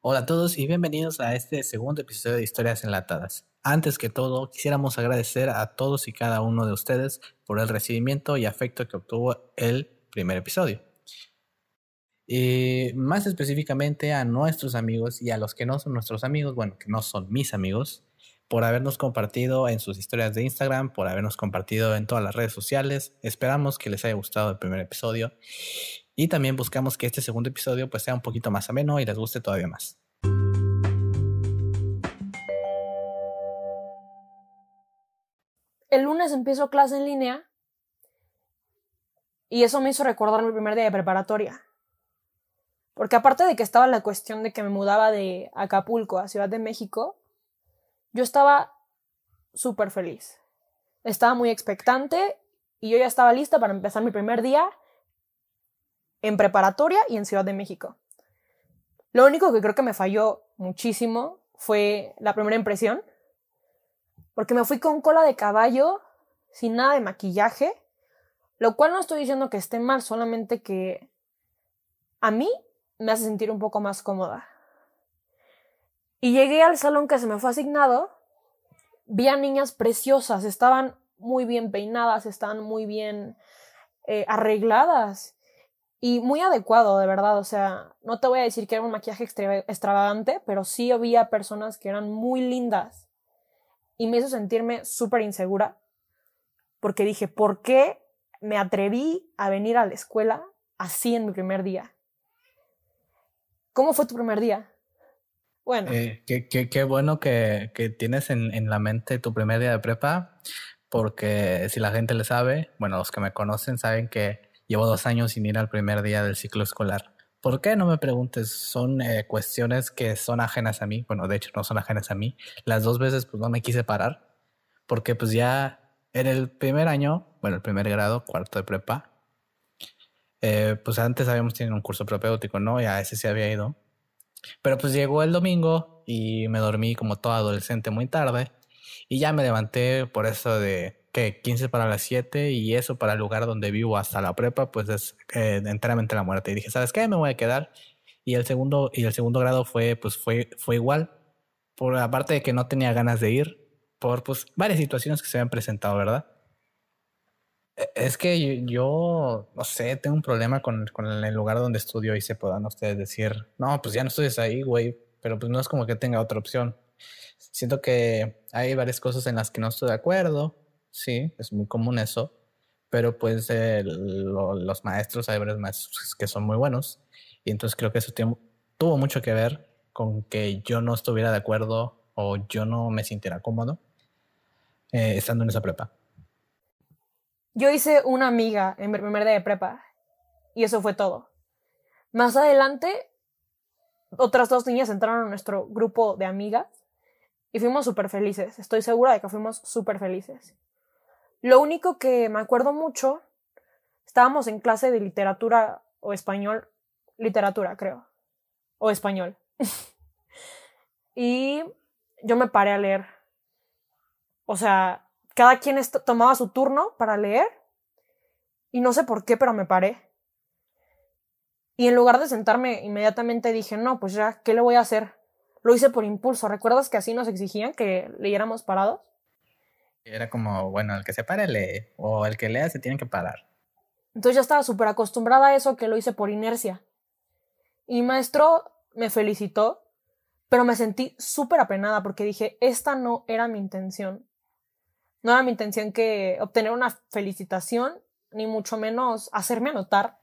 Hola a todos y bienvenidos a este segundo episodio de Historias Enlatadas. Antes que todo, quisiéramos agradecer a todos y cada uno de ustedes por el recibimiento y afecto que obtuvo el primer episodio. Y más específicamente a nuestros amigos y a los que no son nuestros amigos, bueno, que no son mis amigos, por habernos compartido en sus historias de Instagram, por habernos compartido en todas las redes sociales. Esperamos que les haya gustado el primer episodio y también buscamos que este segundo episodio pues sea un poquito más ameno y les guste todavía más. El lunes empiezo clase en línea y eso me hizo recordar mi primer día de preparatoria. Porque aparte de que estaba la cuestión de que me mudaba de Acapulco a Ciudad de México, yo estaba súper feliz. Estaba muy expectante y yo ya estaba lista para empezar mi primer día en preparatoria y en Ciudad de México. Lo único que creo que me falló muchísimo fue la primera impresión, porque me fui con cola de caballo, sin nada de maquillaje, lo cual no estoy diciendo que esté mal, solamente que a mí me hace sentir un poco más cómoda. Y llegué al salón que se me fue asignado, vi a niñas preciosas, estaban muy bien peinadas, estaban muy bien eh, arregladas y muy adecuado, de verdad. O sea, no te voy a decir que era un maquillaje extravagante, pero sí había personas que eran muy lindas. Y me hizo sentirme súper insegura. Porque dije, ¿por qué me atreví a venir a la escuela así en mi primer día? ¿Cómo fue tu primer día? Bueno. Eh, qué, qué, bueno que, que tienes en, en, la mente tu primer día de prepa, porque si la gente le sabe, bueno, los que me conocen saben que Llevo dos años sin ir al primer día del ciclo escolar. ¿Por qué? No me preguntes. Son eh, cuestiones que son ajenas a mí. Bueno, de hecho no son ajenas a mí. Las dos veces pues no me quise parar. Porque pues ya en el primer año, bueno, el primer grado, cuarto de prepa, eh, pues antes habíamos tenido un curso propéutico, ¿no? Y a ese se había ido. Pero pues llegó el domingo y me dormí como todo adolescente muy tarde. Y ya me levanté por eso de 15 para las 7 y eso para el lugar donde vivo hasta la prepa, pues es eh, enteramente la muerte. Y dije, ¿sabes qué? Me voy a quedar. Y el segundo, y el segundo grado fue, pues fue, fue igual. Por aparte de que no tenía ganas de ir, por pues varias situaciones que se habían presentado, ¿verdad? E, es que yo, no sé, tengo un problema con, con, el lugar donde estudio y se puedan ustedes decir, no, pues ya no estudias ahí, güey, pero pues no es como que tenga otra opción. Siento que hay varias cosas en las que no estoy de acuerdo, sí, es muy común eso, pero pues los maestros, hay varios maestros que son muy buenos, y entonces creo que eso tuvo mucho que ver con que yo no estuviera de acuerdo o yo no me sintiera cómodo eh, estando en esa prepa. Yo hice una amiga en mi primer día de prepa y eso fue todo. Más adelante, otras dos niñas entraron a nuestro grupo de amigas fuimos súper felices. Estoy segura de que fuimos súper felices. Lo único que me acuerdo mucho, estábamos en clase de literatura o español, literatura creo, o español. y yo me paré a leer. O sea, cada quien tomaba su turno para leer y no sé por qué, pero me paré. Y en lugar de sentarme inmediatamente dije, no, pues ya, ¿qué le voy a hacer? Lo hice por impulso. ¿Recuerdas que así nos exigían que leyéramos parados? Era como, bueno, el que se pare lee, o el que lea se tiene que parar. Entonces ya estaba súper acostumbrada a eso que lo hice por inercia. Y maestro me felicitó, pero me sentí súper apenada porque dije, esta no era mi intención. No era mi intención que obtener una felicitación, ni mucho menos hacerme anotar.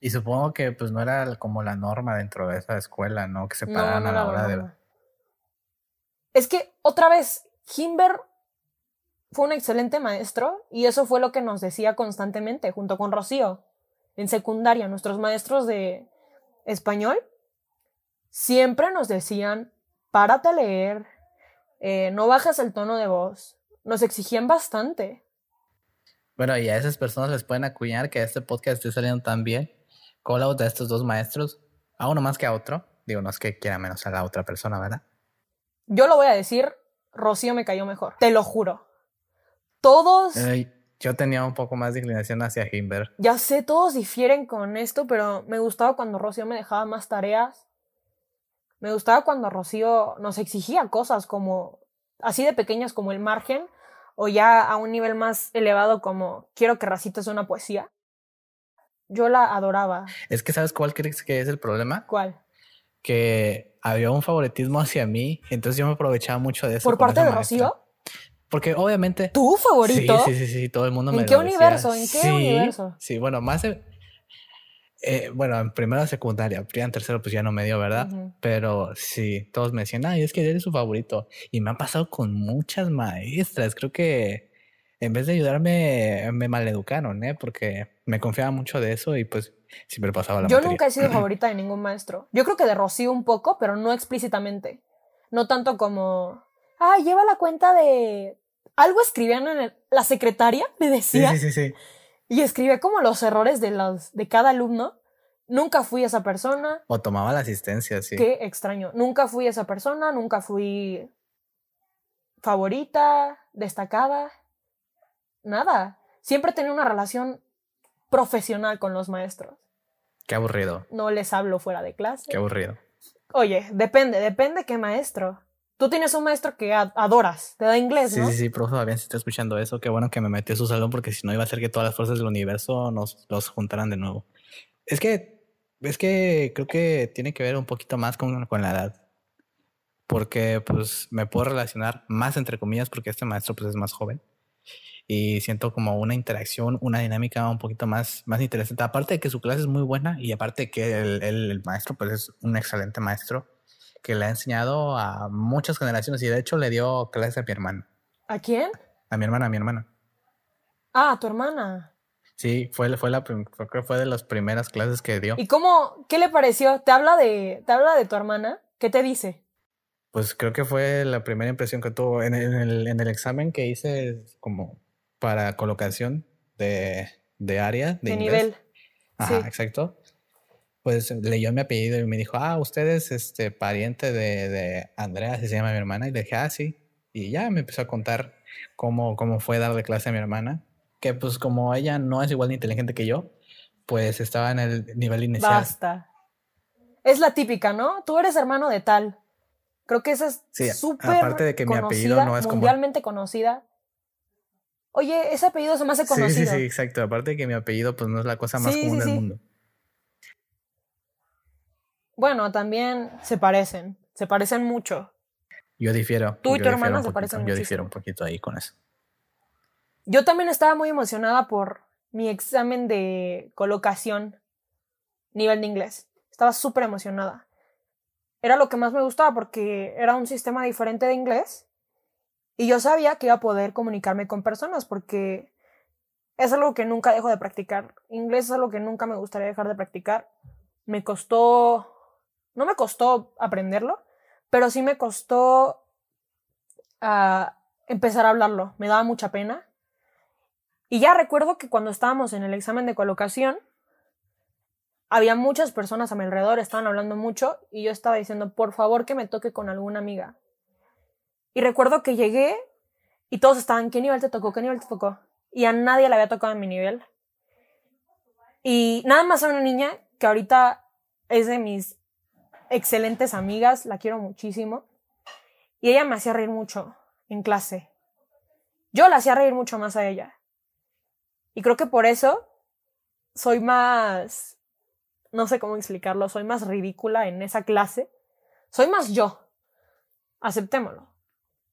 Y supongo que pues no era como la norma dentro de esa escuela, ¿no? Que se pararan a la hora de... Es que, otra vez, Himber fue un excelente maestro y eso fue lo que nos decía constantemente junto con Rocío. En secundaria, nuestros maestros de español siempre nos decían, párate a leer, eh, no bajas el tono de voz. Nos exigían bastante. Bueno, y a esas personas les pueden acuñar que este podcast esté saliendo tan bien la de estos dos maestros, a uno más que a otro. Digo, no es que quiera menos a la otra persona, ¿verdad? Yo lo voy a decir, Rocío me cayó mejor, te lo juro. Todos. yo tenía un poco más de inclinación hacia Himber. Ya sé, todos difieren con esto, pero me gustaba cuando Rocío me dejaba más tareas. Me gustaba cuando Rocío nos exigía cosas como así de pequeñas como el margen o ya a un nivel más elevado como quiero que recites una poesía. Yo la adoraba. Es que sabes cuál crees que es el problema? ¿Cuál? Que había un favoritismo hacia mí, entonces yo me aprovechaba mucho de eso. ¿Por parte de Rocío? Porque obviamente. ¿Tu favorito? Sí, sí, sí, sí todo el mundo me ¿En qué universo? ¿En qué universo? Sí, bueno, más. Eh, bueno, en primero secundaria, en tercero, pues ya no me dio, ¿verdad? Pero sí, todos me decían, ay, es que eres su favorito. Y me ha pasado con muchas maestras. Creo que en vez de ayudarme, me maleducaron, ¿eh? Porque me confiaba mucho de eso y pues siempre pasaba la Yo nunca he sido favorita de ningún maestro. Yo creo que de Rocío un poco, pero no explícitamente. No tanto como, ay, lleva la cuenta de. Algo escribían en la secretaria, me decía. Sí, sí, sí. sí y escribía como los errores de, los, de cada alumno. Nunca fui esa persona. O tomaba la asistencia, sí. Qué extraño. Nunca fui esa persona, nunca fui favorita, destacada. Nada. Siempre tenía una relación profesional con los maestros. Qué aburrido. No les hablo fuera de clase. Qué aburrido. Oye, depende, depende qué maestro. Tú tienes un maestro que adoras, te da inglés, ¿no? Sí, sí, sí, profe Fabián, si está escuchando eso, qué bueno que me metió a su salón porque si no iba a ser que todas las fuerzas del universo nos los juntaran de nuevo. Es que, es que creo que tiene que ver un poquito más con, con la edad. Porque pues me puedo relacionar más entre comillas porque este maestro pues es más joven. Y siento como una interacción, una dinámica un poquito más, más interesante. Aparte de que su clase es muy buena y aparte que el, el, el maestro pues es un excelente maestro que le ha enseñado a muchas generaciones y de hecho le dio clases a mi hermana. ¿A quién? A mi hermana, a mi hermana. Ah, a tu hermana. Sí, fue, fue la creo que fue de las primeras clases que dio. ¿Y cómo, qué le pareció? ¿Te habla de, te habla de tu hermana? ¿Qué te dice? Pues creo que fue la primera impresión que tuvo en el, en el examen que hice como para colocación de, de área, de, nivel. Ajá, exacto pues leyó mi apellido y me dijo, ah, usted es este pariente de, de Andrea, así se llama mi hermana. Y le dije, ah, sí. Y ya me empezó a contar cómo, cómo fue darle clase a mi hermana. Que pues como ella no es igual de inteligente que yo, pues estaba en el nivel inicial. Basta. Es la típica, ¿no? Tú eres hermano de tal. Creo que esa es súper aparte de que mi apellido no es mundialmente conocida. Oye, ese apellido se me hace conocido. Sí, sí, sí, exacto. Aparte de que mi apellido pues no es la cosa más común del mundo. Bueno, también se parecen, se parecen mucho. Yo difiero. Tú y tu hermana se parecen mucho. Yo difiero un poquito ahí con eso. Yo también estaba muy emocionada por mi examen de colocación nivel de inglés. Estaba súper emocionada. Era lo que más me gustaba porque era un sistema diferente de inglés y yo sabía que iba a poder comunicarme con personas porque es algo que nunca dejo de practicar. Inglés es algo que nunca me gustaría dejar de practicar. Me costó no me costó aprenderlo, pero sí me costó ah, empezar a hablarlo. Me daba mucha pena. Y ya recuerdo que cuando estábamos en el examen de colocación, había muchas personas a mi alrededor, estaban hablando mucho y yo estaba diciendo, por favor que me toque con alguna amiga. Y recuerdo que llegué y todos estaban, ¿qué nivel te tocó? ¿Qué nivel te tocó? Y a nadie le había tocado en mi nivel. Y nada más a una niña que ahorita es de mis excelentes amigas, la quiero muchísimo. Y ella me hacía reír mucho en clase. Yo la hacía reír mucho más a ella. Y creo que por eso soy más, no sé cómo explicarlo, soy más ridícula en esa clase. Soy más yo. Aceptémoslo.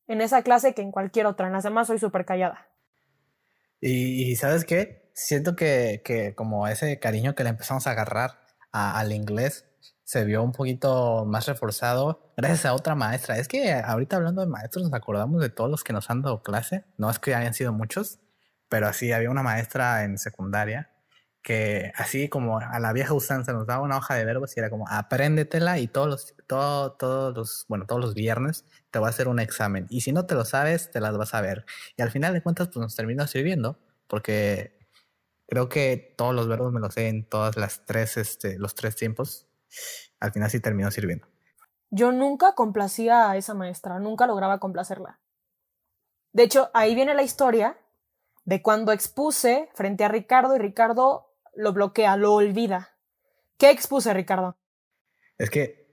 En esa clase que en cualquier otra. En las demás soy súper callada. Y, ¿sabes qué? Siento que, que, como ese cariño que le empezamos a agarrar al inglés se vio un poquito más reforzado gracias a otra maestra. Es que ahorita hablando de maestros nos acordamos de todos los que nos han dado clase. No es que hayan sido muchos, pero así había una maestra en secundaria que así como a la vieja usanza nos daba una hoja de verbos y era como apréndetela y todos los, todo, todos los, bueno, todos los viernes te va a hacer un examen. Y si no te lo sabes, te las vas a ver. Y al final de cuentas, pues nos terminó sirviendo porque creo que todos los verbos me los sé en todas las tres, este, los tres tiempos al final sí terminó sirviendo. Yo nunca complacía a esa maestra, nunca lograba complacerla. De hecho, ahí viene la historia de cuando expuse frente a Ricardo y Ricardo lo bloquea, lo olvida. ¿Qué expuse, Ricardo? Es que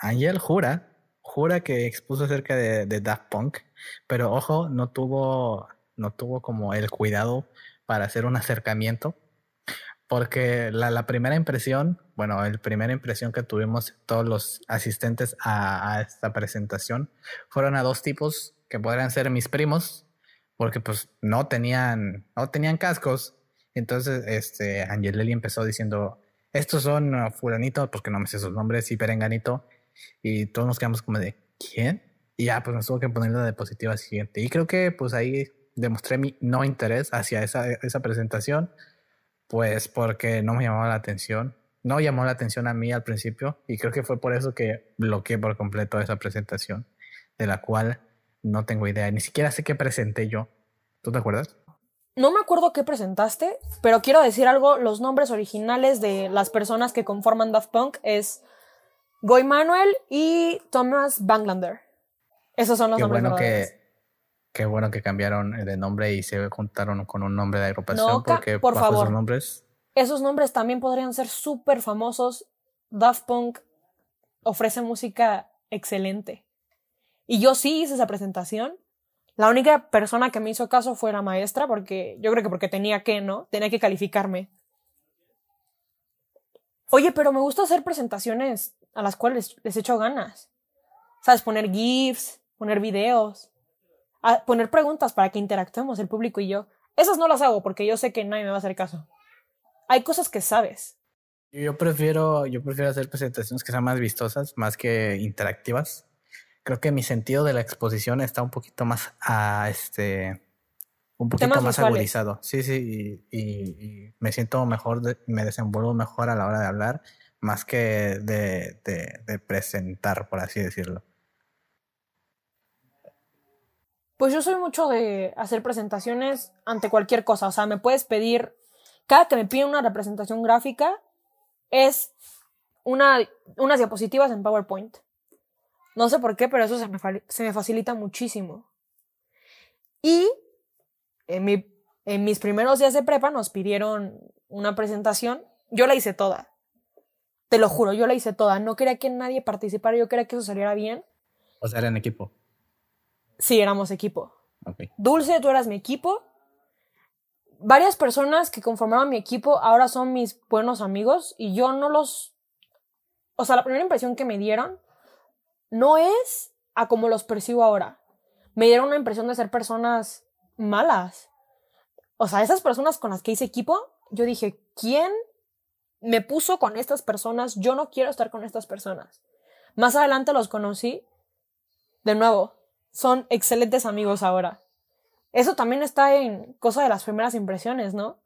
Angel jura, jura que expuso acerca de, de Daft Punk, pero ojo, no tuvo, no tuvo como el cuidado para hacer un acercamiento porque la, primera impresión, bueno, la primera impresión que tuvimos todos los asistentes a, esta presentación fueron a dos tipos que podrían ser mis primos, porque pues no tenían, no tenían cascos. Entonces, este, Angelelli empezó diciendo, estos son fulanito, porque no me sé sus nombres, y perenganito. Y todos nos quedamos como de, ¿quién? Y ya, pues nos tuvo que poner la diapositiva siguiente. Y creo que pues ahí demostré mi no interés hacia esa, esa presentación pues porque no me llamaba la atención. No llamó la atención a mí al principio y creo que fue por eso que bloqueé por completo esa presentación, de la cual no tengo idea. Ni siquiera sé qué presenté yo. ¿Tú te acuerdas? No me acuerdo qué presentaste, pero quiero decir algo. Los nombres originales de las personas que conforman Daft Punk es Goy Manuel y Thomas Banglander. Esos son los nombres bueno que Qué bueno que cambiaron de nombre y se juntaron con un nombre de agrupación porque por favor, esos nombres. Esos nombres también podrían ser súper famosos. Daft Punk ofrece música excelente. Y yo sí hice esa presentación. La única persona que me hizo caso fue la maestra, porque yo creo que porque tenía que, ¿no? Tenía que calificarme. Oye, pero me gusta hacer presentaciones a las cuales les echo ganas. ¿Sabes? Poner GIFs, poner videos poner preguntas para que interactuemos el público y yo. Esas no las hago porque yo sé que nadie me va a hacer caso. Hay cosas que sabes. Yo prefiero, yo prefiero hacer presentaciones que sean más vistosas, más que interactivas. Creo que mi sentido de la exposición está un poquito más a este un poquito más agudizado. Sí, sí, y, me siento mejor, me desenvuelvo mejor a la hora de hablar, más que de presentar, por así decirlo. Pues yo soy mucho de hacer presentaciones ante cualquier cosa. O sea, me puedes pedir, cada que me piden una representación gráfica, es una, unas diapositivas en PowerPoint. No sé por qué, pero eso se me, se me facilita muchísimo. Y en, mi, en mis primeros días de prepa nos pidieron una presentación. Yo la hice toda. Te lo juro, yo la hice toda. No quería que nadie participara, yo quería que eso saliera bien. O sea, era en equipo. Sí, éramos equipo. Dulce, tú eras mi equipo. Varias personas que conformaban mi equipo ahora son mis buenos amigos y yo no los... O sea, la primera impresión que me dieron no es a como los percibo ahora. Me dieron una impresión de ser personas malas. O sea, esas personas con las que hice equipo, yo dije, ¿quién me puso con estas personas? Yo no quiero estar con estas personas. Más adelante los conocí. De nuevo, son excelentes amigos ahora. Eso también está en cosa de las primeras impresiones, ¿no?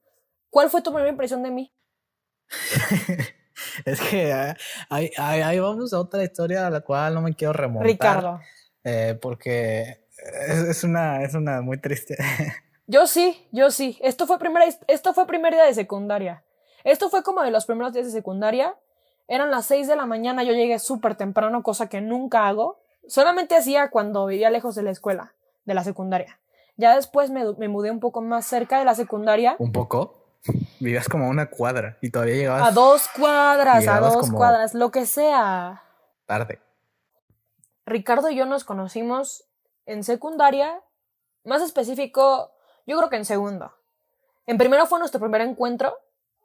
¿Cuál fue tu primera impresión de mí? es que ah, ahí, vamos a otra historia a la cual no me quiero remontar. Ricardo. Eh, porque es, una, es una muy triste. yo sí, yo sí. Esto fue, primera, esto fue primer día de secundaria. Esto fue como de los primeros días de secundaria. Eran las 6 de la mañana, yo llegué súper temprano, cosa que nunca hago. Solamente hacía cuando vivía lejos de la escuela, de la secundaria. Ya después me, mudé un poco más cerca de la secundaria. ¿Un poco? Vivías como a una cuadra y todavía llegabas. A dos cuadras, a dos cuadras, lo que sea. Tarde. Ricardo y yo nos conocimos en secundaria, más específico, yo creo que en segundo. En primero fue nuestro primer encuentro,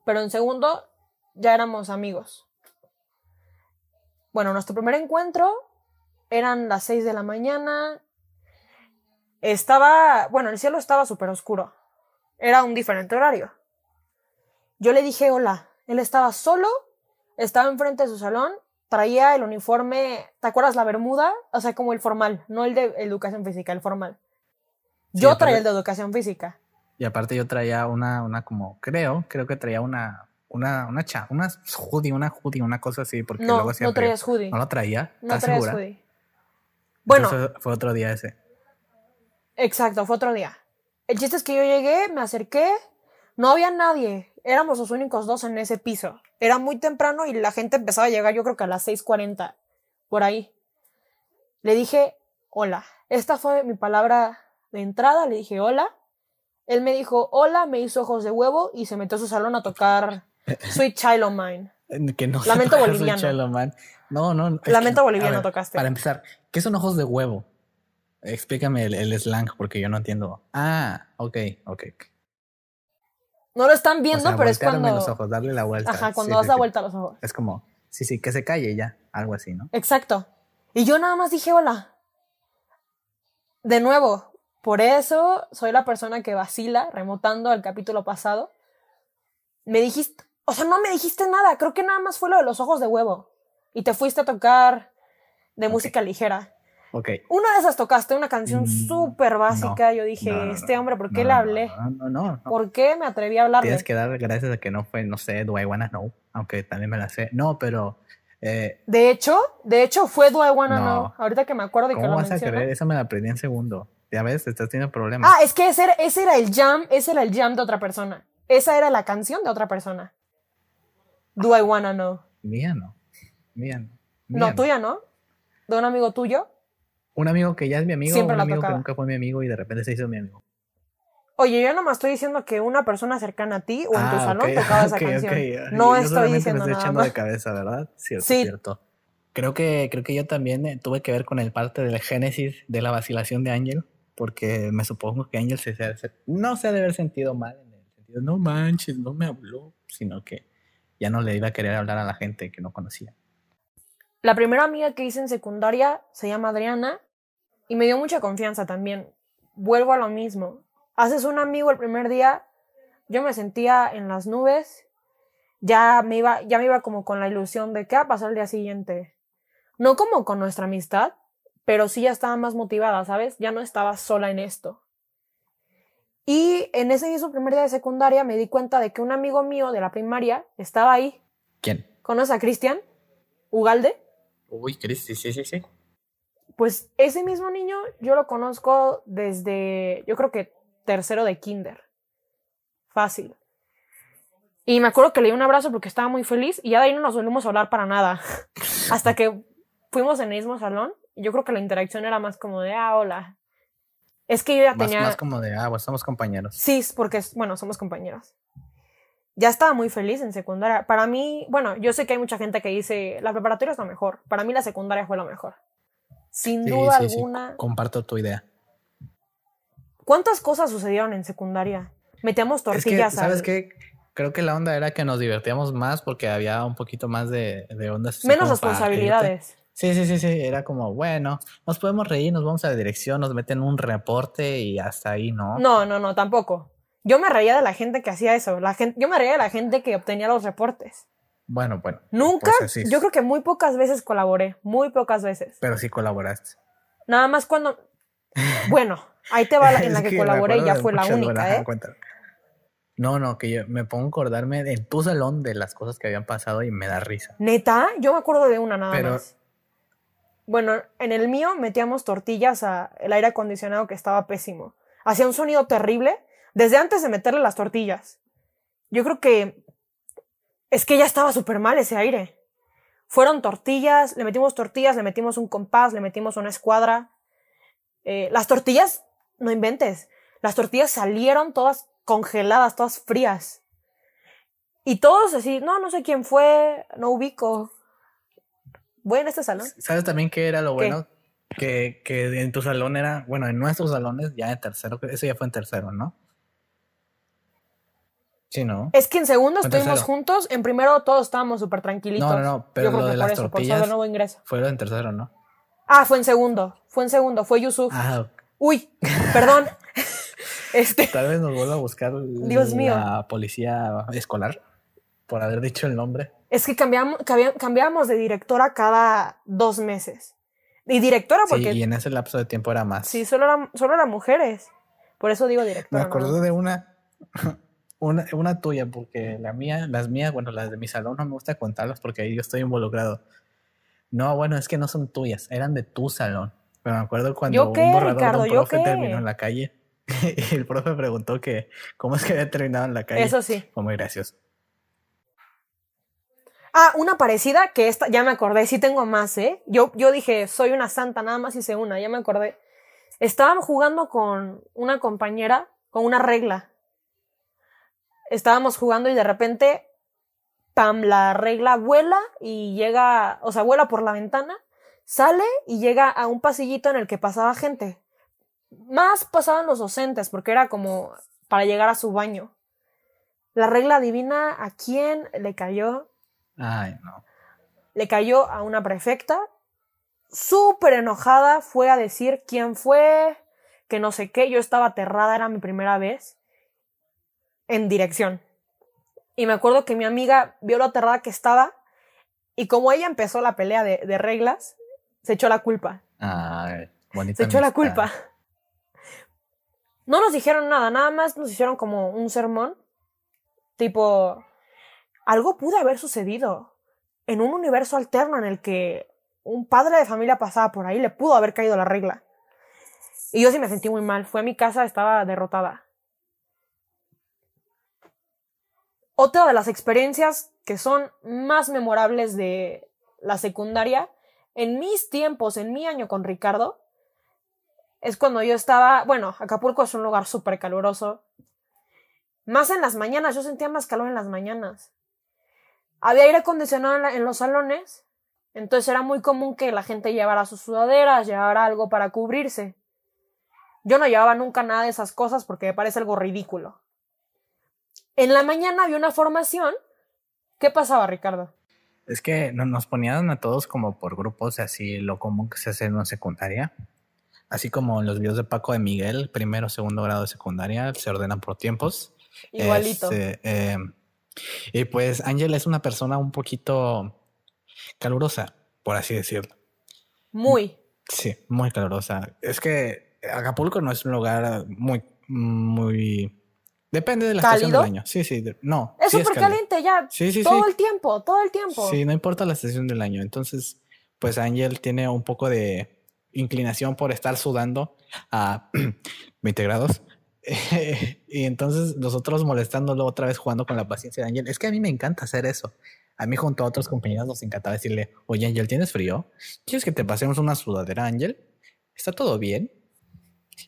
pero en segundo ya éramos amigos. Bueno, nuestro primer encuentro eran las 6 de la mañana. Estaba, bueno, el cielo estaba súper oscuro. Era un diferente horario. Yo le dije hola. Él estaba solo, estaba enfrente de su salón, traía el uniforme, ¿te acuerdas la bermuda? O sea, como el formal, no el de educación física, el formal. Yo traía el de educación física. Y aparte yo traía una, una como, creo, creo que traía una, una, una cha, una hoodie, una hoodie, una cosa así, porque no, luego No traías hoodie. No lo traía. No traías hoodie. Bueno. fue otro día ese. Exacto, fue otro día. El chiste es que yo llegué, me acerqué, no había nadie. Éramos los únicos dos en ese piso. Era muy temprano y la gente empezaba a llegar yo creo que a las 6.40, por ahí. Le dije, hola. Esta fue mi palabra de entrada, le dije, hola. Él me dijo, hola, me hizo ojos de huevo y se metió a su salón a tocar Sweet Child of Mine. Que no Lamento boliviano. Child of Mine. No, no. Lamento boliviano tocaste. Para empezar, ¿qué son ojos de huevo? Explícame el, slang porque yo no entiendo. Ah, ok, ok. No lo están viendo, pero es cuando. los ojos, darle la vuelta. Ajá, cuando das la vuelta a los ojos. Es como, sí, sí, que se calle ya, algo así, ¿no? Exacto. Y yo nada más dije hola. De nuevo, por eso soy la persona que vacila, remotando al capítulo pasado. Me dijiste, o sea, no me dijiste nada, creo que nada más fue lo de los ojos de huevo. Y te fuiste a tocar de música ligera. Ok. Una de esas tocaste una canción mm, súper básica. Yo dije, este hombre, ¿por qué le hablé? No, no, no. ¿Por qué me atreví a hablarle? Tienes que dar gracias a que no fue, no sé, Do I Wanna Know, aunque también me la sé. No, pero... Eh, de hecho, de hecho fue Do I Wanna Know. Ahorita que me acuerdo de que lo vas a creer? Esa me la aprendí en segundo. Ya ves, estás teniendo problemas. Ah, es que ese era, ese era el jam, ese era el jam de otra persona. Esa era la canción de otra persona. Do I Wanna Know. Mía no. Mía no. no, tuya no. ¿De un amigo tuyo? Un amigo que ya es mi amigo, un amigo que nunca fue mi amigo y de repente se hizo mi amigo. Oye, yo nomás estoy diciendo que una persona cercana a ti o en tu ah, salón tocaba esa canción. No estoy diciendo me estoy echando de cabeza, ¿verdad? Cierto, sí. cierto. Creo que, creo que yo también eh, tuve que ver con el parte del génesis de la vacilación de Ángel, porque me supongo que Ángel se, no se ha de haber sentido mal en el sentido, no manches, no me habló, sino que ya no le iba a querer hablar a la gente que no conocía. La primera amiga que hice en secundaria se llama Adriana y me dio mucha confianza también. Vuelvo a lo mismo. Haces un amigo el primer día, yo me sentía en las nubes, ya me iba, ya me iba como con la ilusión de qué va a pasar el día siguiente. No como con nuestra amistad, pero sí ya estaba más motivada, ¿sabes? Ya no estaba sola en esto. Y en ese mismo primer día de secundaria me di cuenta de que un amigo mío de la primaria estaba ahí. ¿Quién? ¿Conoces a Cristian? ¿Ugalde? Uy, Cristi, sí, sí, sí. Pues ese mismo niño yo lo conozco desde, yo creo que tercero de kinder. Fácil. Y me acuerdo que le di un abrazo porque estaba muy feliz y ya de ahí no nos volvimos a hablar para nada. Hasta que fuimos en el mismo salón. Y yo creo que la interacción era más como de, ah, hola. Es que yo ya tenía... Más como de, ah, pues somos compañeros. Sí, porque, bueno, somos compañeros ya estaba muy feliz en secundaria. Para mí, bueno, yo sé que hay mucha gente que dice, la preparatoria es lo mejor. Para mí la secundaria fue lo mejor. Sin duda alguna. Comparto tu idea. ¿Cuántas cosas sucedieron en secundaria? Metíamos tortillas. Es ¿Sabes qué? Creo que la onda era que nos divertíamos más porque había un poquito más de, de ondas. Menos responsabilidades. Sí, sí, sí, sí. Era como, bueno, nos podemos reír, nos vamos a la dirección, nos meten un reporte y hasta ahí, ¿no? No, no, no, tampoco. Yo me reía de la gente que hacía eso. La gente, yo me reía de la gente que obtenía los reportes. Bueno, bueno. Nunca, pues yo creo que muy pocas veces colaboré, muy pocas veces. Pero sí colaboraste. Nada más cuando... Bueno, ahí te va la, en la que, colaboré y ya fue la única, ¿eh? No, no, que yo me pongo a acordarme en tu salón de las cosas que habían pasado y me da risa. ¿Neta? Yo me acuerdo de una nada más. Bueno, en el mío metíamos tortillas a el aire acondicionado que estaba pésimo. Hacía un sonido terrible desde antes de meterle las tortillas. Yo creo que es que ya estaba súper mal ese aire. Fueron tortillas, le metimos tortillas, le metimos un compás, le metimos una escuadra. Eh, las tortillas, no inventes, las tortillas salieron todas congeladas, todas frías. Y todos así, no, no sé quién fue, no ubico. Voy en este salón. ¿Sabes también qué era lo bueno? Que, que en tu salón era, bueno, en nuestros salones ya en tercero, eso ya fue en tercero, ¿no? Sí, ¿no? Es que en segundo estuvimos juntos, en primero todos estábamos súper tranquilitos. No, no, no, pero lo de las tortillas nuevo ingreso. fue lo en tercero, ¿no? Ah, fue en segundo, fue en segundo, fue Yusuf. Ah, Uy, perdón. este... Tal vez nos vuelva a buscar Dios mío. la policía escolar por haber dicho el nombre. Es que cambiamos, cambiamos de directora cada dos meses. Y directora porque... Sí, y en ese lapso de tiempo era más. Sí, solo, era, solo eran mujeres. Por eso digo directora. Me acuerdo de una una, una, tuya, porque la mía, las mías, bueno, las de mi salón no me gusta contarlas porque ahí yo estoy involucrado. No, bueno, es que no son tuyas, eran de tu salón. Pero me acuerdo cuando un borrador de un profe terminó en la calle y el profe preguntó que cómo es que había terminado en la calle. Eso sí. Fue muy gracioso. Ah, una parecida que esta, ya me acordé, sí tengo más, ¿eh? Yo, yo dije, soy una santa, nada más hice una, ya me acordé. Estábamos jugando con una compañera con una regla estábamos jugando y de repente pam, la regla vuela y llega, o sea, vuela por la ventana, sale y llega a un pasillito en el que pasaba gente. Más pasaban los docentes, porque era como para llegar a su baño. La regla divina, ¿a quién le cayó? Ay, no. Le cayó a una prefecta. Súper enojada, fue a decir quién fue, que no sé qué. Yo estaba aterrada, era mi primera vez. En dirección. Y me acuerdo que mi amiga vio lo aterrada que estaba. Y como ella empezó la pelea de, de reglas, se echó la culpa. Bonita Se echó la culpa. No nos dijeron nada, nada más nos hicieron como un sermón. Tipo, algo pudo haber sucedido en un universo alterno en el que un padre de familia pasaba por ahí, le pudo haber caído la regla. Y yo sí me sentí muy mal. Fui a mi casa, estaba derrotada. Otra de las experiencias que son más memorables de la secundaria, en mis tiempos, en mi año con Ricardo, es cuando yo estaba, bueno, Acapulco es un lugar súper caluroso. Más en las mañanas, yo sentía más calor en las mañanas. Había aire acondicionado en, en los salones, entonces era muy común que la gente llevara sus sudaderas, llevara algo para cubrirse. Yo no llevaba nunca nada de esas cosas porque me parece algo ridículo. En la mañana había una formación. ¿Qué pasaba, Ricardo? Es que no- nos ponían a todos como por grupos, así lo común que se hace en una secundaria. Así como en los videos de Paco de Miguel, primero, segundo grado de secundaria, se ordenan por tiempos. Igualito. Este, eh, y pues Ángel es una persona un poquito calurosa, por así decirlo. Muy. Sí, muy calurosa. Es que Acapulco no es un lugar muy, muy... Depende de la estación ¿Cálido? del año. Sí, sí. de- No. Es súper caliente ya. Sí, sí, todo el tiempo, todo el tiempo. Sí, no importa la estación del año. Entonces, pues Ángel tiene un poco de inclinación por estar sudando a 20 grados. y entonces nosotros molestándolo otra vez jugando con la paciencia de Ángel. Es que a mí me encanta hacer eso. A mí junto a otros compañeros nos encantaba decirle, oye Ángel, ¿tienes frío? ¿Quieres que te pasemos una sudadera, Ángel? ¿Está todo bien?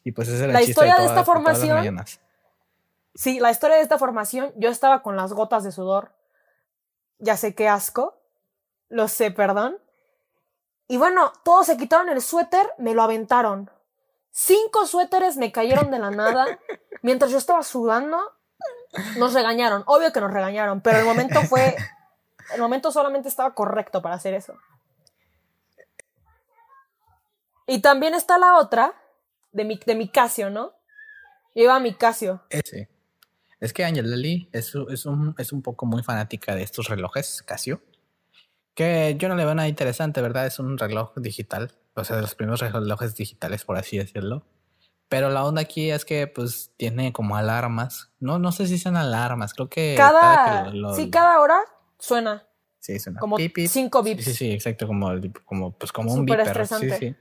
Y pues ese era La el historia de esta todas formación. Sí, la historia de esta formación, yo estaba con las gotas de sudor. Ya sé qué asco. Lo sé, perdón. Y bueno, todos se quitaron el suéter, me lo aventaron. Cinco suéteres me cayeron de la nada. Mientras yo estaba sudando, nos regañaron. Obvio que nos regañaron, pero el momento fue. El momento solamente estaba correcto para hacer eso. Y también está la otra, de mi, de mi Casio, ¿no? Yo iba a mi Casio. Es que Angelelli es, u- es, un, es un poco muy fanática de estos relojes Casio. Que yo no le veo nada interesante, ¿verdad? Es un reloj digital. O sea, de los primeros relojes digitales, por así decirlo. Pero la onda aquí es que, pues, tiene como alarmas. No, no sé si son alarmas. Creo que. Cada, que lo- lo- sí, cada hora suena Sí, suena como cinco bips. Sí, sí, exacto, como, como, pues, como un beeper. Sí, sí.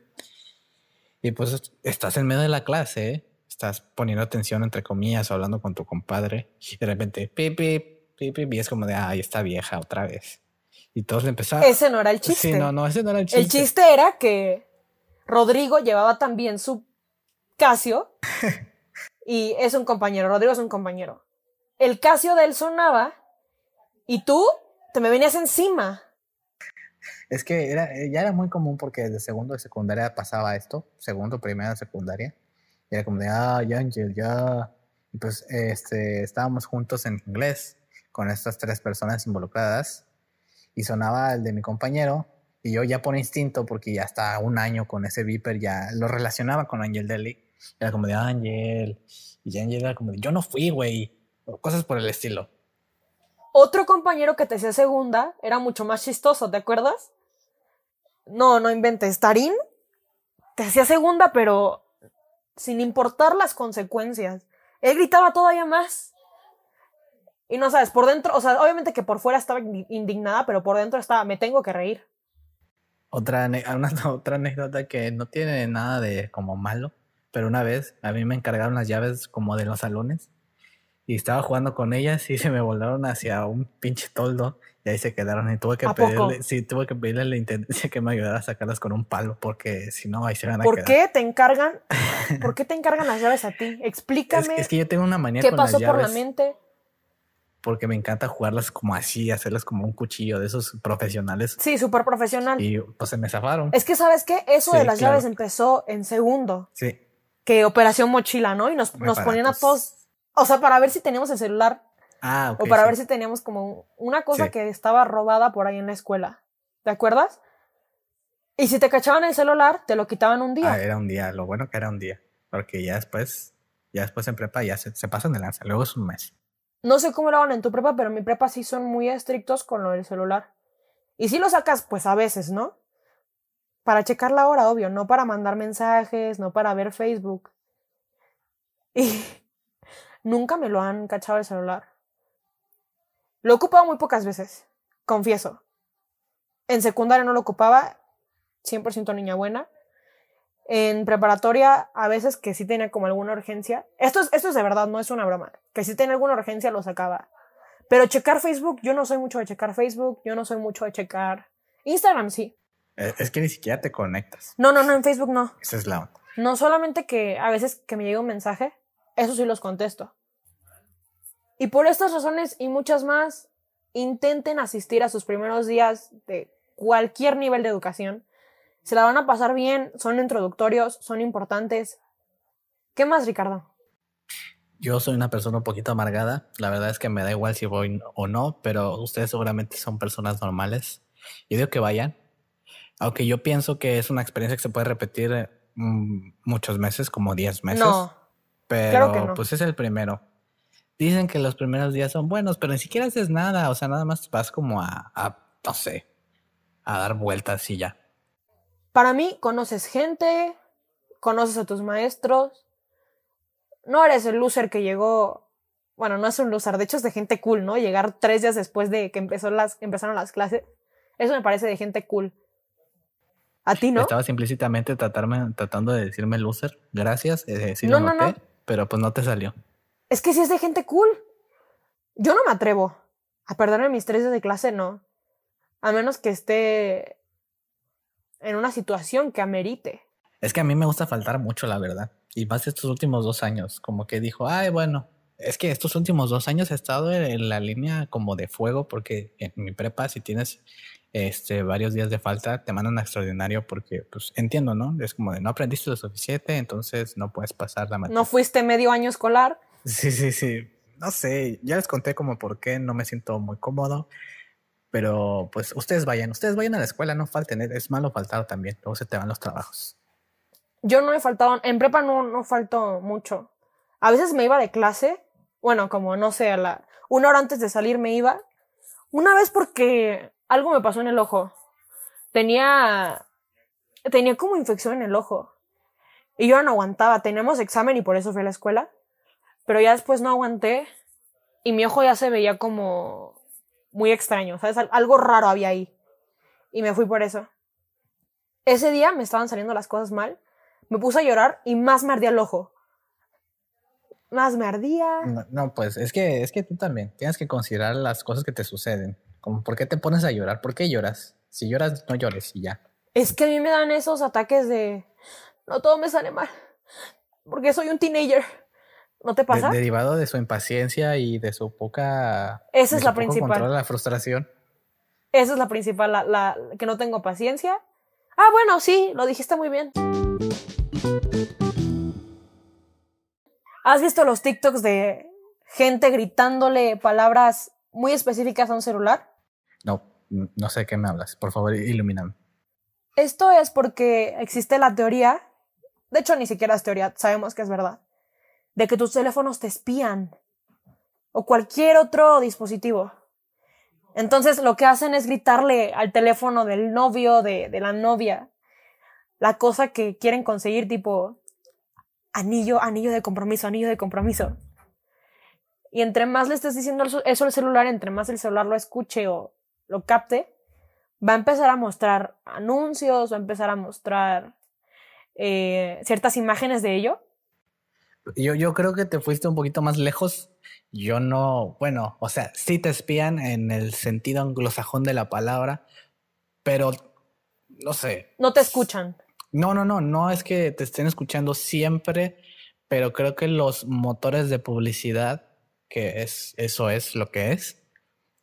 Y pues estás en medio de la clase, ¿eh? Estás poniendo atención, entre comillas, o hablando con tu compadre, y de repente, y es como de, ay, está vieja otra vez. Y todos le empezaron. Ese no era el chiste. Sí, no, no, ese no era el chiste. El chiste era que Rodrigo llevaba también su Casio y es un compañero, Rodrigo es un compañero. El Casio de él sonaba y tú te me venías encima. Es que era, ya era muy común porque desde segundo de secundaria pasaba esto, segundo, primera de secundaria. Era como de, ah, ya, Ángel, ya. Y pues este, estábamos juntos en inglés con estas tres personas involucradas. Y sonaba el de mi compañero. Y yo ya por instinto, porque ya hasta un año con ese Viper, ya lo relacionaba con Ángel Deli. Era como de, Ángel. Y ya Ángel era como de, yo no fui, güey. Cosas por el estilo. Otro compañero que te hacía segunda era mucho más chistoso, ¿te acuerdas? No, no inventes. Tarín te hacía segunda, pero sin importar las consecuencias. Él gritaba todavía más. Y no sabes, por dentro, o sea, obviamente que por fuera estaba indi- indignada, pero por dentro estaba, me tengo que reír. Otra, una- otra anécdota que no tiene nada de como malo, pero una vez a mí me encargaron las llaves como de los salones y estaba jugando con ellas y se me volaron hacia un pinche toldo y ahí se quedaron y tuve que pedirle, sí, tuve que pedirle a la intendencia que me ayudara a sacarlas con un palo porque si no ahí se van a ¿Por quedar. qué te encargan? ¿Por qué te encargan las llaves a ti? Explícame es que yo tengo una manía qué con las pasó por la llaves. mente. porque me encanta jugarlas como así, hacerlas como un cuchillo de esos profesionales. Sí, súper profesional. Y pues se me zafaron. Es que, ¿sabes qué? Eso de las llaves empezó en segundo. Sí. Que Operación Mochila, ¿no? Y nos, nos ponían a todos, o sea, para ver si teníamos el celular. Ah, o para ver si teníamos como una cosa que estaba robada por ahí en la escuela. ¿Te acuerdas? Y si te cachaban el celular, te lo quitaban un día. Ah, era un día. Lo bueno que era un día. Porque ya después, ya después en prepa ya se, se pasan de lanza. Luego es un mes. No sé cómo lo hagan en tu prepa, pero en mi prepa sí son muy estrictos con lo del celular. Y si lo sacas, pues a veces, ¿no? Para checar la hora, obvio, no para mandar mensajes, no para ver Facebook. Y nunca me lo han cachado el celular. Lo he ocupado muy pocas veces, confieso. En secundaria no lo ocupaba, 100% niña buena. En preparatoria, a veces que sí tenía como alguna urgencia. Esto es, esto es de verdad, no es una broma. Que si tenía alguna urgencia lo sacaba. Pero checar Facebook, yo no soy mucho de checar Facebook, yo no soy mucho de checar Instagram, sí. Eh, es que ni siquiera te conectas. No, no, no, en Facebook no. Esa es la onda. No solamente que a veces que me llega un mensaje, eso sí los contesto. Y por estas razones y muchas más, intenten asistir a sus primeros días de cualquier nivel de educación se la van a pasar bien, son introductorios, son importantes. ¿Qué más, Ricardo? Yo soy una persona un poquito amargada. La verdad es que me da igual si voy o no, pero ustedes seguramente son personas normales. Yo digo que vayan. Aunque yo pienso que es una experiencia que se puede repetir mm, muchos meses, como 10 meses. No. Pero pues es el primero. Dicen que los primeros días son buenos, pero ni siquiera haces nada. O sea, nada más vas como a, a no sé, a dar vueltas y ya. Para mí, conoces gente, conoces a tus maestros. No eres el loser que llegó. Bueno, no es un loser, de hecho es de gente cool, ¿no? Llegar tres días después de que empezó las, empezaron las clases. Eso me parece de gente cool. ¿A ti no? Estabas implícitamente tratarme, tratando de decirme loser. Gracias, eh, sí lo noté, pero pues no te salió. Es que si es de gente cool. Yo no me atrevo a perderme mis tres días de clase, no. A menos que esté en una situación que amerite. Es que a mí me gusta faltar mucho, la verdad. Y más estos últimos dos años, como que dijo, ay, bueno, es que estos últimos dos años he estado en la línea como de fuego, porque en mi prepa, si tienes este, varios días de falta, te mandan a extraordinario porque, pues, entiendo, ¿no? Es como de no aprendiste lo suficiente, entonces no puedes pasar la materia. ¿No fuiste medio año escolar? Sí, sí, sí. No sé, ya les conté como por qué no me siento muy cómodo. Pero pues ustedes vayan, ustedes vayan a la escuela, no falten, es malo faltar también, luego se te van los trabajos. Yo no he faltado, en prepa no, no falto mucho. A veces me iba de clase, bueno, como no sé, a la, una hora antes de salir me iba. Una vez porque algo me pasó en el ojo. Tenía, tenía como infección en el ojo. Y yo no aguantaba, teníamos examen y por eso fui a la escuela. Pero ya después no aguanté y mi ojo ya se veía como muy extraño, ¿sabes? Algo raro había ahí. Y me fui por eso. Ese día me estaban saliendo las cosas mal. Me puse a llorar y más me ardía el ojo. Más me ardía. No, pues es que, es que tú también tienes que considerar las cosas que te suceden. Como, ¿por qué te pones a llorar? ¿Por qué lloras? Si lloras, no llores y ya. Es que a mí me dan esos ataques de... No todo me sale mal. Porque soy un teenager. ¿No te pasa? derivado de su impaciencia y de su poca. Esa es la principal. Control, la frustración. Esa es la principal, la, que no tengo paciencia. Ah, bueno, sí, lo dijiste muy bien. ¿Has visto los TikToks de gente gritándole palabras muy específicas a un celular? No, no sé de qué me hablas. Por favor, ilumíname. Esto es porque existe la teoría, de hecho ni siquiera es teoría, sabemos que es verdad, de que tus teléfonos te espían o cualquier otro dispositivo. Entonces lo que hacen es gritarle al teléfono del novio, de, de la novia, la cosa que quieren conseguir, tipo anillo, anillo de compromiso, anillo de compromiso. Y entre más le estés diciendo eso al celular, entre más el celular lo escuche o lo capte, va a empezar a mostrar anuncios, va a empezar a mostrar eh, ciertas imágenes de ello yo, yo creo que te fuiste un poquito más lejos. Yo no, bueno, o sea, sí te espían en el sentido anglosajón de la palabra, pero no sé. No te escuchan. No, no, no, no es que te estén escuchando siempre, pero creo que los motores de publicidad que es, eso es lo que es.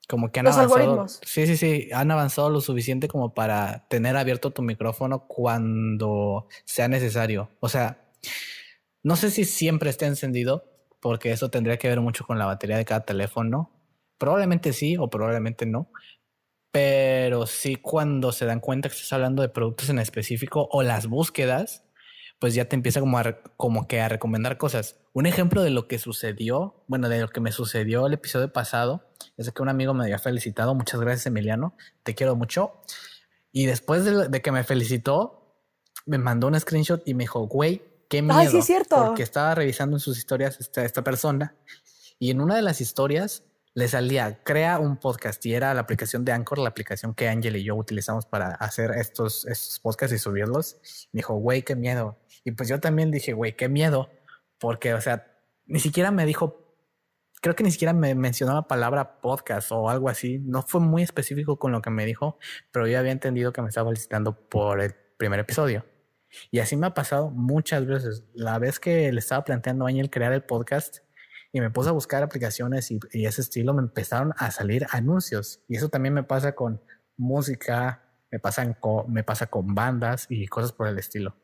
Como que han Los avanzado. algoritmos. Sí, sí, sí. Han avanzado lo suficiente como para tener abierto tu micrófono cuando sea necesario. O sea, no sé si siempre esté encendido, porque eso tendría que ver mucho con la batería de cada teléfono. Probablemente sí o probablemente no. Pero sí cuando se dan cuenta que estás hablando de productos en específico o las búsquedas, pues ya te empieza como, a, como que a recomendar cosas. Un ejemplo de lo que sucedió, bueno, de lo que me sucedió el episodio pasado, es que un amigo me había felicitado. Muchas gracias, Emiliano. Te quiero mucho. Y después de, de que me felicitó, me mandó un screenshot y me dijo, güey, qué miedo. Ay, sí, es cierto. Porque estaba revisando en sus historias esta, esta persona y en una de las historias le salía, crea un podcast y era la aplicación de Anchor, la aplicación que Ángel y yo utilizamos para hacer estos, estos podcasts y subirlos. Me dijo, güey, qué miedo. Y pues yo también dije, güey, qué miedo, porque, o sea, ni siquiera me dijo, creo que ni siquiera me mencionó la palabra podcast o algo así. No fue muy específico con lo que me dijo, pero yo había entendido que me estaba felicitando por el primer episodio. Y así me ha pasado muchas veces. La vez que le estaba planteando a Ángel crear el podcast y me puse a buscar aplicaciones y, ese estilo, me empezaron a salir anuncios. Y eso también me pasa con música, me, pasan me pasa con bandas y cosas por el estilo.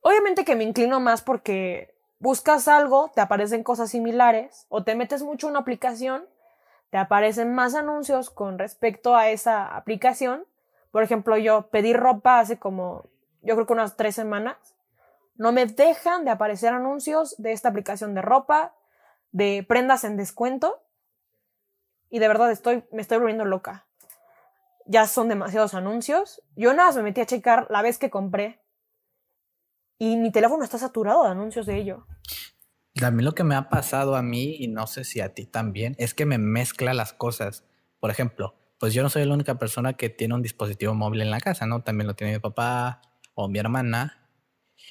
Obviamente que me inclino más porque buscas algo, te aparecen cosas similares, o te metes mucho en una aplicación, te aparecen más anuncios con respecto a esa aplicación. Por ejemplo, yo pedí ropa hace como, yo creo que unas tres semanas. No me dejan de aparecer anuncios de esta aplicación de ropa, de prendas en descuento. Y de verdad estoy, me estoy volviendo loca. Ya son demasiados anuncios. Yo nada más me metí a checar la vez que compré y mi teléfono está saturado de anuncios de ello. Mí lo que me ha pasado a mí, y no sé si a ti también, es que me mezcla las cosas. Por ejemplo, pues yo no soy la única persona que tiene un dispositivo móvil en la casa, ¿no? También lo tiene mi papá o mi hermana.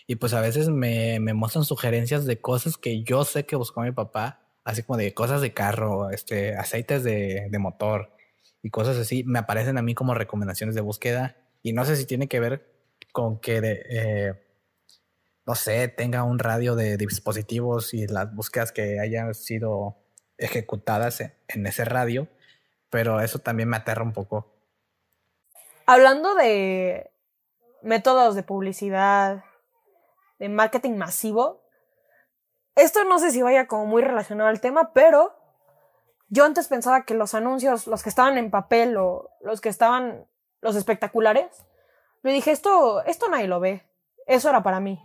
Y pues a veces me, me muestran sugerencias de cosas que yo sé que buscó mi papá, así como de cosas de carro, este, aceites de, de motor y cosas así. Me aparecen a mí como recomendaciones de búsqueda. Y no sé si tiene que ver con que eh, no sé, tenga un radio de dispositivos y las búsquedas que hayan sido ejecutadas en ese radio, pero eso también me aterra un poco. Hablando de métodos de publicidad, de marketing masivo, esto no sé si vaya como muy relacionado al tema, pero yo antes pensaba que los anuncios, los que estaban en papel o los que estaban, los espectaculares, me dije, esto, esto nadie lo ve, eso era para mí.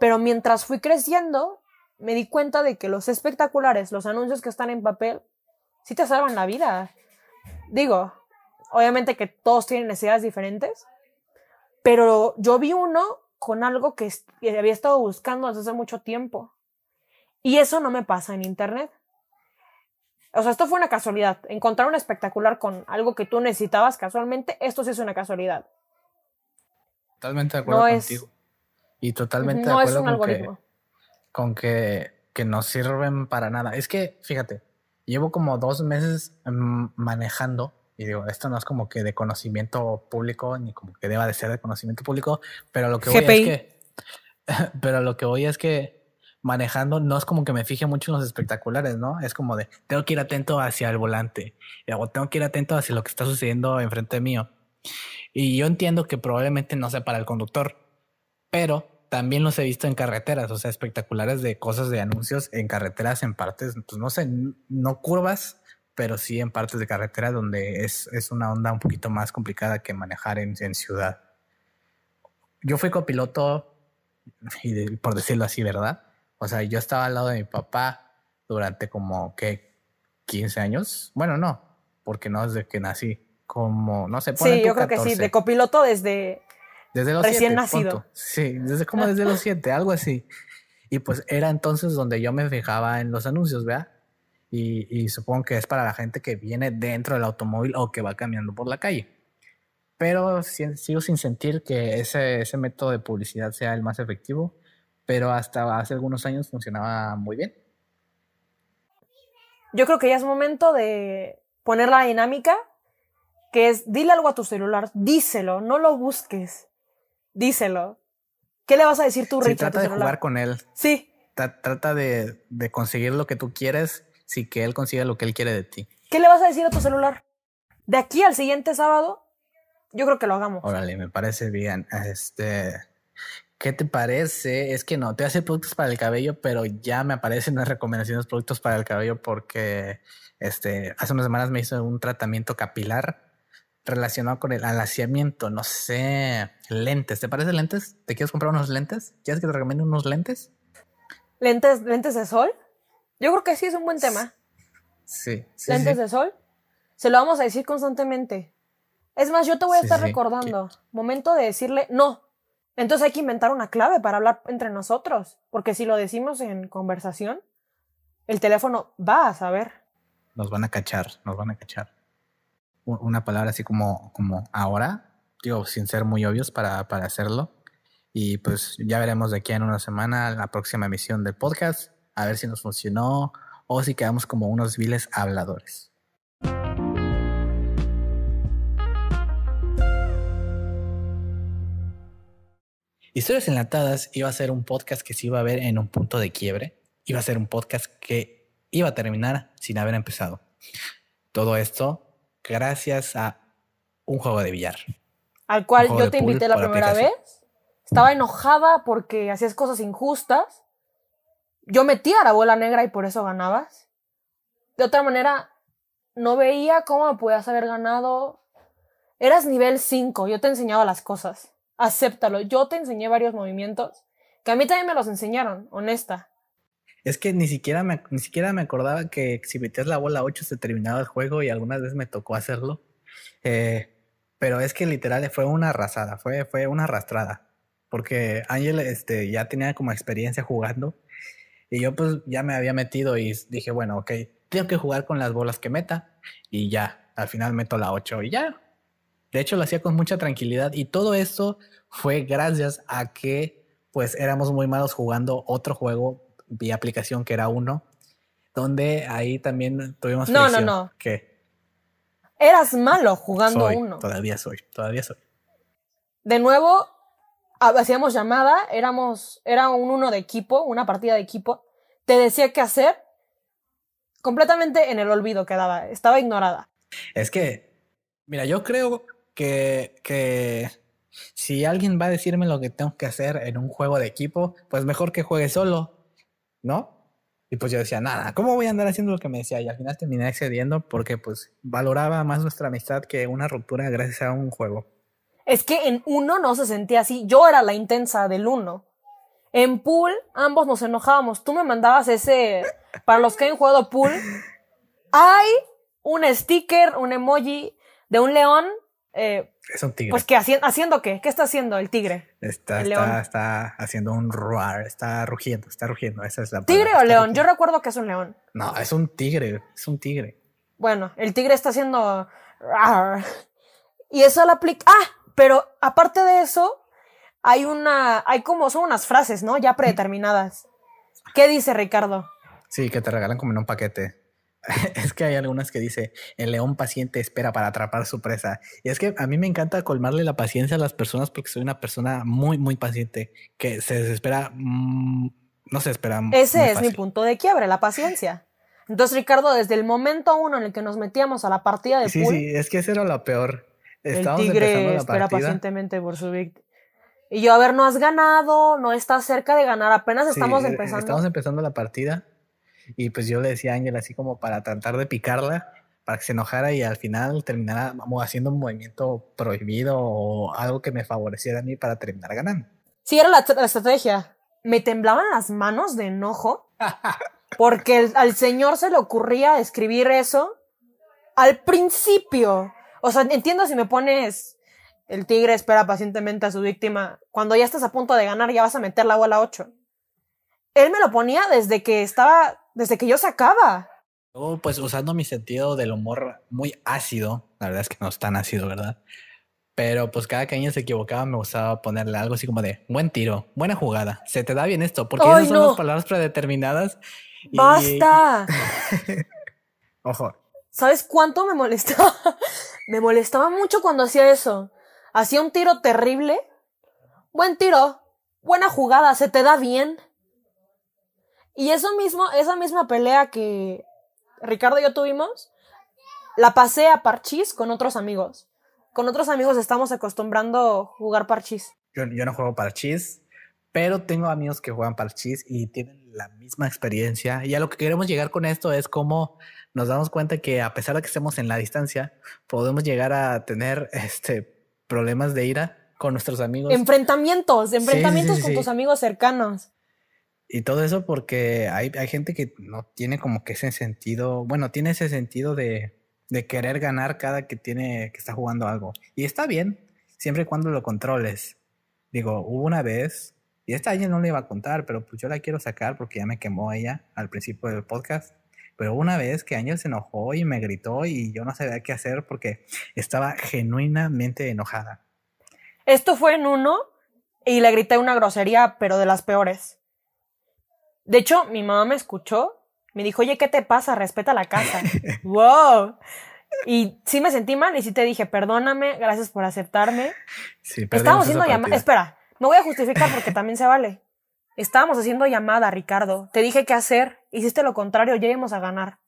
Pero mientras fui creciendo, me di cuenta de que los espectaculares, los anuncios que están en papel, sí te salvan la vida. Digo, obviamente que todos tienen necesidades diferentes, pero yo vi uno con algo que había estado buscando desde hace mucho tiempo. Y eso no me pasa en internet. O sea, esto fue una casualidad. Encontrar un espectacular con algo que tú necesitabas casualmente, esto sí es una casualidad. Totalmente de acuerdo No contigo. es, Y totalmente no de es acuerdo un con que, con que, que no sirven para nada. Es que, fíjate, llevo como dos meses mm, manejando y digo, esto no es como que de conocimiento público, ni como que deba de ser de conocimiento público, pero lo que voy GPI. es que, pero lo que voy es que manejando no es como que me fije mucho en los espectaculares, ¿no? Es como de, tengo que ir atento hacia el volante, o tengo que ir atento hacia lo que está sucediendo enfrente mío. Y yo entiendo que probablemente no sea para el conductor, pero también los he visto en carreteras, o sea, espectaculares de cosas de anuncios en carreteras en partes, pues no sé, no curvas, pero sí en partes de carretera donde es, es una onda un poquito más complicada que manejar en, en ciudad. Yo fui copiloto, y de- por decirlo así, ¿verdad? O sea, yo estaba al lado de mi papá durante como, ¿qué? 15 años. Bueno, no, porque no desde que nací. Como, no sé, ponle Sí, yo creo que sí, 14. de copiloto desde... Desde los Recién siete, nacido. punto. Sí, desde como desde los siete, algo así. Y pues era entonces donde yo me fijaba en los anuncios, ¿verdad? Y, y supongo que es para la gente que viene dentro del automóvil o que va caminando por la calle. Pero sigo sin sentir que ese, ese método de publicidad sea el más efectivo, pero hasta hace algunos años funcionaba muy bien. Yo creo que ya es momento de poner la dinámica, que es, dile algo a tu celular, díselo, no lo busques, díselo. ¿Qué le vas a decir tú, tu trata de celular? jugar con él. Sí, trata de, de conseguir lo que tú quieres si que él consiga lo que él quiere de ti. ¿Qué le vas a decir a tu celular? De aquí al siguiente sábado, yo creo que lo hagamos. Órale, me parece bien. Este, ¿qué te parece? Es que no, te hace productos para el cabello, pero ya me aparecen las recomendaciones de productos para el cabello porque este, hace unas semanas me hizo un tratamiento capilar relacionado con el alaciamiento, no sé, lentes. ¿Te parece lentes? ¿Te quieres comprar unos lentes? ¿Quieres que te recomiende unos lentes? ¿Lentes, lentes de sol? Yo creo que sí es un buen tema. Sí. lentes de sol. Se lo vamos a decir constantemente. Es más, yo te voy a estar recordando. Momento de decirle no. Entonces hay que inventar una clave para hablar entre nosotros. Porque si lo decimos en conversación, el teléfono va a saber. Nos van a cachar, nos van a cachar una palabra así como, como ahora, digo, sin ser muy obvios para, para hacerlo. Y pues ya veremos de aquí en una semana la próxima emisión del podcast, a ver si nos funcionó o si quedamos como unos viles habladores. Historias Enlatadas iba a ser un podcast que se iba a ver en un punto de quiebre. Iba a ser un podcast que iba a terminar sin haber empezado. Todo esto gracias a un juego de billar. Al cual yo te invité la primera vez. Estaba enojada porque hacías cosas injustas. Yo metía la bola negra y por eso ganabas. De otra manera, no veía cómo podías haber ganado. Eras nivel 5, yo te enseñaba las cosas. Acéptalo, yo te enseñé varios movimientos que a mí también me los enseñaron, honesta. Es que ni siquiera me, ni siquiera me acordaba que si metías la bola 8 se terminaba el juego y algunas veces me tocó hacerlo. Eh, pero es que literal fue una arrasada, fue, fue una arrastrada. Porque Ángel este, ya tenía como experiencia jugando. Y yo pues ya me había metido y dije, bueno, ok, tengo que jugar con las bolas que meta. Y ya, al final meto la 8 y ya. De hecho lo hacía con mucha tranquilidad. Y todo esto fue gracias a que pues éramos muy malos jugando otro juego vía aplicación que era uno, donde ahí también tuvimos No, no, no. ¿Qué? Eras malo jugando uno. Todavía soy, todavía soy. De nuevo, hacíamos llamada, éramos, era un uno de equipo, una partida de equipo. Te decía qué hacer. Completamente en el olvido quedaba, estaba ignorada. Es que, mira, yo creo que, que si alguien va a decirme lo que tengo que hacer en un juego de equipo, pues mejor que juegue solo ¿no? Y pues yo decía, nada, ¿cómo voy a andar haciendo lo que me decía? Y al final terminé accediendo porque pues valoraba más nuestra amistad que una ruptura gracias a un juego. Es que en uno no se sentía así. Yo era la intensa del uno. En pool ambos nos enojábamos. Tú me mandabas ese... Para los que han jugado pool, hay un sticker, un emoji de un león eh, es un tigre. Pues que haciendo qué? ¿Qué está haciendo el tigre? Está, está, haciendo un roar, está rugiendo, está rugiendo. Esa es la ¿Tigre o león? Yo recuerdo que es un león. No, es un tigre, es un tigre. Bueno, el tigre está haciendo y eso lo aplica. Ah, pero aparte de eso, hay una, hay como son unas frases, ¿no? Ya predeterminadas. ¿Qué dice Ricardo? Sí, que te regalan como en un paquete. es que hay algunas que dice, el león paciente espera para atrapar su presa. Y es que a mí me encanta colmarle la paciencia a las personas porque soy una persona muy, muy paciente, que se desespera, mm, no se espera. Ese es mi punto de quiebre, la paciencia. Entonces, Ricardo, desde el momento uno en el que nos metíamos a la partida de sí, Sí, es que eso era lo peor. el tigre espera pacientemente por su víctima. Y yo, a ver, no has ganado, no estás cerca de ganar, apenas estamos empezando. Estamos empezando la partida y pues yo le decía a Ángel así como para tratar de picarla, para que se enojara y al final terminara haciendo un movimiento prohibido o algo que me favoreciera a mí para terminar ganando. Sí, era la, estrategia. Me temblaban las manos de enojo porque al señor se le ocurría escribir eso al principio. O sea, entiendo si me pones el tigre espera pacientemente a su víctima. Cuando ya estás a punto de ganar, ya vas a meter la bola 8. Él me lo ponía desde que estaba desde que yo sacaba. Yo, pues usando mi sentido del humor muy ácido, la verdad es que no es tan ácido, ¿verdad? Pero pues cada que alguien se equivocaba me gustaba ponerle algo así como de buen tiro, buena jugada, se te da bien esto, porque esas son las palabras predeterminadas. ¡Basta! Ojo. ¿Sabes cuánto me molestaba? me molestaba mucho cuando hacía eso. Hacía un tiro terrible. Buen tiro, buena jugada, se te da bien. Y eso mismo, esa misma pelea que Ricardo y yo tuvimos, la pasé a parchís con otros amigos. Con otros amigos estamos acostumbrando a jugar parchís. Yo, yo no juego parchís, pero tengo amigos que juegan parchís y tienen la misma experiencia. Y a lo que queremos llegar con esto es cómo nos damos cuenta que a pesar de que estemos en la distancia, podemos llegar a tener este problemas de ira con nuestros amigos. Enfrentamientos, enfrentamientos con tus amigos cercanos. Y todo eso porque hay, hay, gente que no tiene como que ese sentido, bueno, tiene ese sentido de, de querer ganar cada que tiene, que está jugando algo. Y está bien, siempre y cuando lo controles. Digo, hubo una vez, y esta ella no le iba a contar, pero pues yo la quiero sacar porque ya me quemó ella al principio del podcast. Pero una vez que Ángel se enojó y me gritó y yo no sabía qué hacer porque estaba genuinamente enojada. Esto fue en uno y le grité una grosería, pero de las peores. De hecho, mi mamá me escuchó, me dijo, oye, ¿qué te pasa? Respeta la casa. ¡Wow! Y sí me sentí mal y sí te dije, perdóname, gracias por aceptarme. Sí, Estábamos haciendo llamada. Espera, me voy a justificar porque también se vale. Estábamos haciendo llamada, Ricardo. Te dije qué hacer. Hiciste lo contrario, ya íbamos a ganar.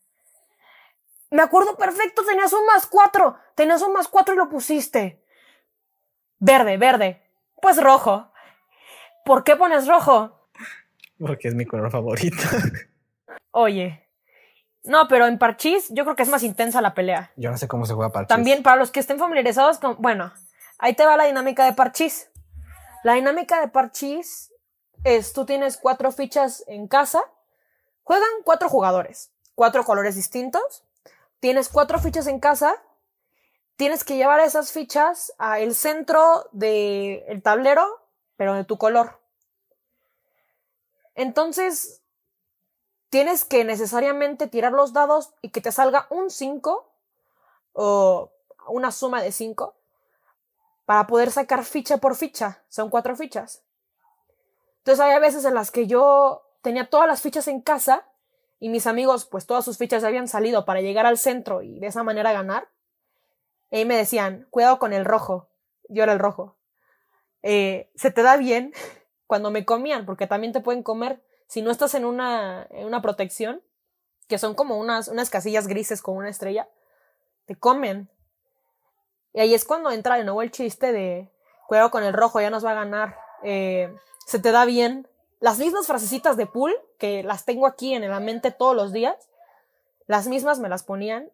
Me acuerdo perfecto, tenías un más cuatro. Tenías un más cuatro y lo pusiste. Verde, verde. Pues rojo. ¿Por qué pones rojo? Porque es mi color favorito. Oye. No, pero en parchís yo creo que es más intensa la pelea. Yo no sé cómo se juega parchís. También para los que estén familiarizados con... Bueno, ahí te va la dinámica de parchís. La dinámica de parchís es tú tienes cuatro fichas en casa. Juegan cuatro jugadores, cuatro colores distintos. Tienes cuatro fichas en casa tienes que llevar esas fichas al centro del tablero, pero de tu color. Entonces, tienes que necesariamente tirar los dados y que te salga un 5 o una suma de 5 para poder sacar ficha por ficha. Son cuatro fichas. Entonces hay veces en las que yo tenía todas las fichas en casa y mis amigos pues todas sus fichas habían salido para llegar al centro y de esa manera ganar. Y me decían, cuidado con el rojo. Yo era el rojo. Eh, se te da bien cuando me comían, porque también te pueden comer si no estás en una, en una protección, que son como unas, unas casillas grises con una estrella, te comen. Y ahí es cuando entra de nuevo el chiste de cuidado con el rojo, ya nos va a ganar. Eh, se te da bien. Las mismas frasecitas de pool, que las tengo aquí en la mente todos los días, las mismas me las ponían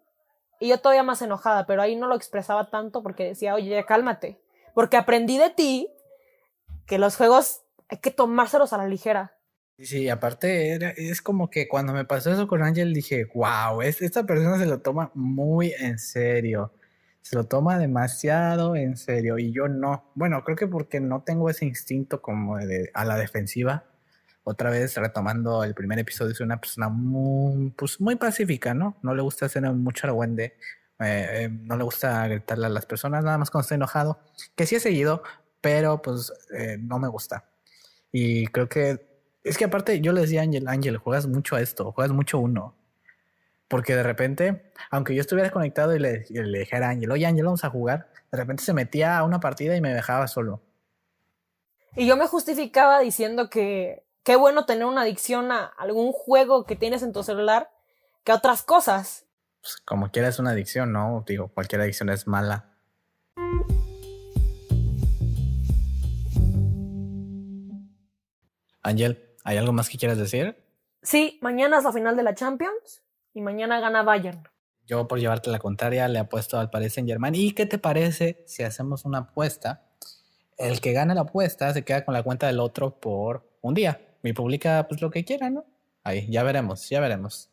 y yo todavía más enojada, pero ahí no lo expresaba tanto porque decía, oye, cálmate. Porque aprendí de ti que los juegos hay que tomárselos a la ligera. Sí, aparte es como que cuando me pasó eso con Ángel dije, wow, esta persona se lo toma muy en serio. Se lo toma demasiado en serio y yo no. Bueno, creo que porque no tengo ese instinto como de, a la defensiva otra vez retomando el primer episodio, es una persona muy, pues, muy pacífica, ¿no? No le gusta hacer mucho argüende, eh, eh, no le gusta gritarle a las personas, nada más cuando está enojado, que sí he seguido, pero pues eh, no me gusta. Y creo que, es que aparte yo le decía a Ángel, Ángel, juegas mucho a esto, juegas mucho uno. Porque de repente, aunque yo estuviera desconectado y le, le dijera a Ángel, oye Ángel, vamos a jugar, de repente se metía a una partida y me dejaba solo. Y yo me justificaba diciendo que qué bueno tener una adicción a algún juego que tienes en tu celular que a otras cosas. Pues como quiera es una adicción, ¿no? Digo, cualquier adicción es mala. Ángel, ¿hay algo más que quieras decir? Sí, mañana es la final de la Champions y mañana gana Bayern. Yo por llevarte la contraria le apuesto al Paris Saint Germain. ¿Y qué te parece si hacemos una apuesta? El que gane la apuesta se queda con la cuenta del otro por un día y publica pues lo que quiera, ¿no? Ahí, ya veremos, ya veremos.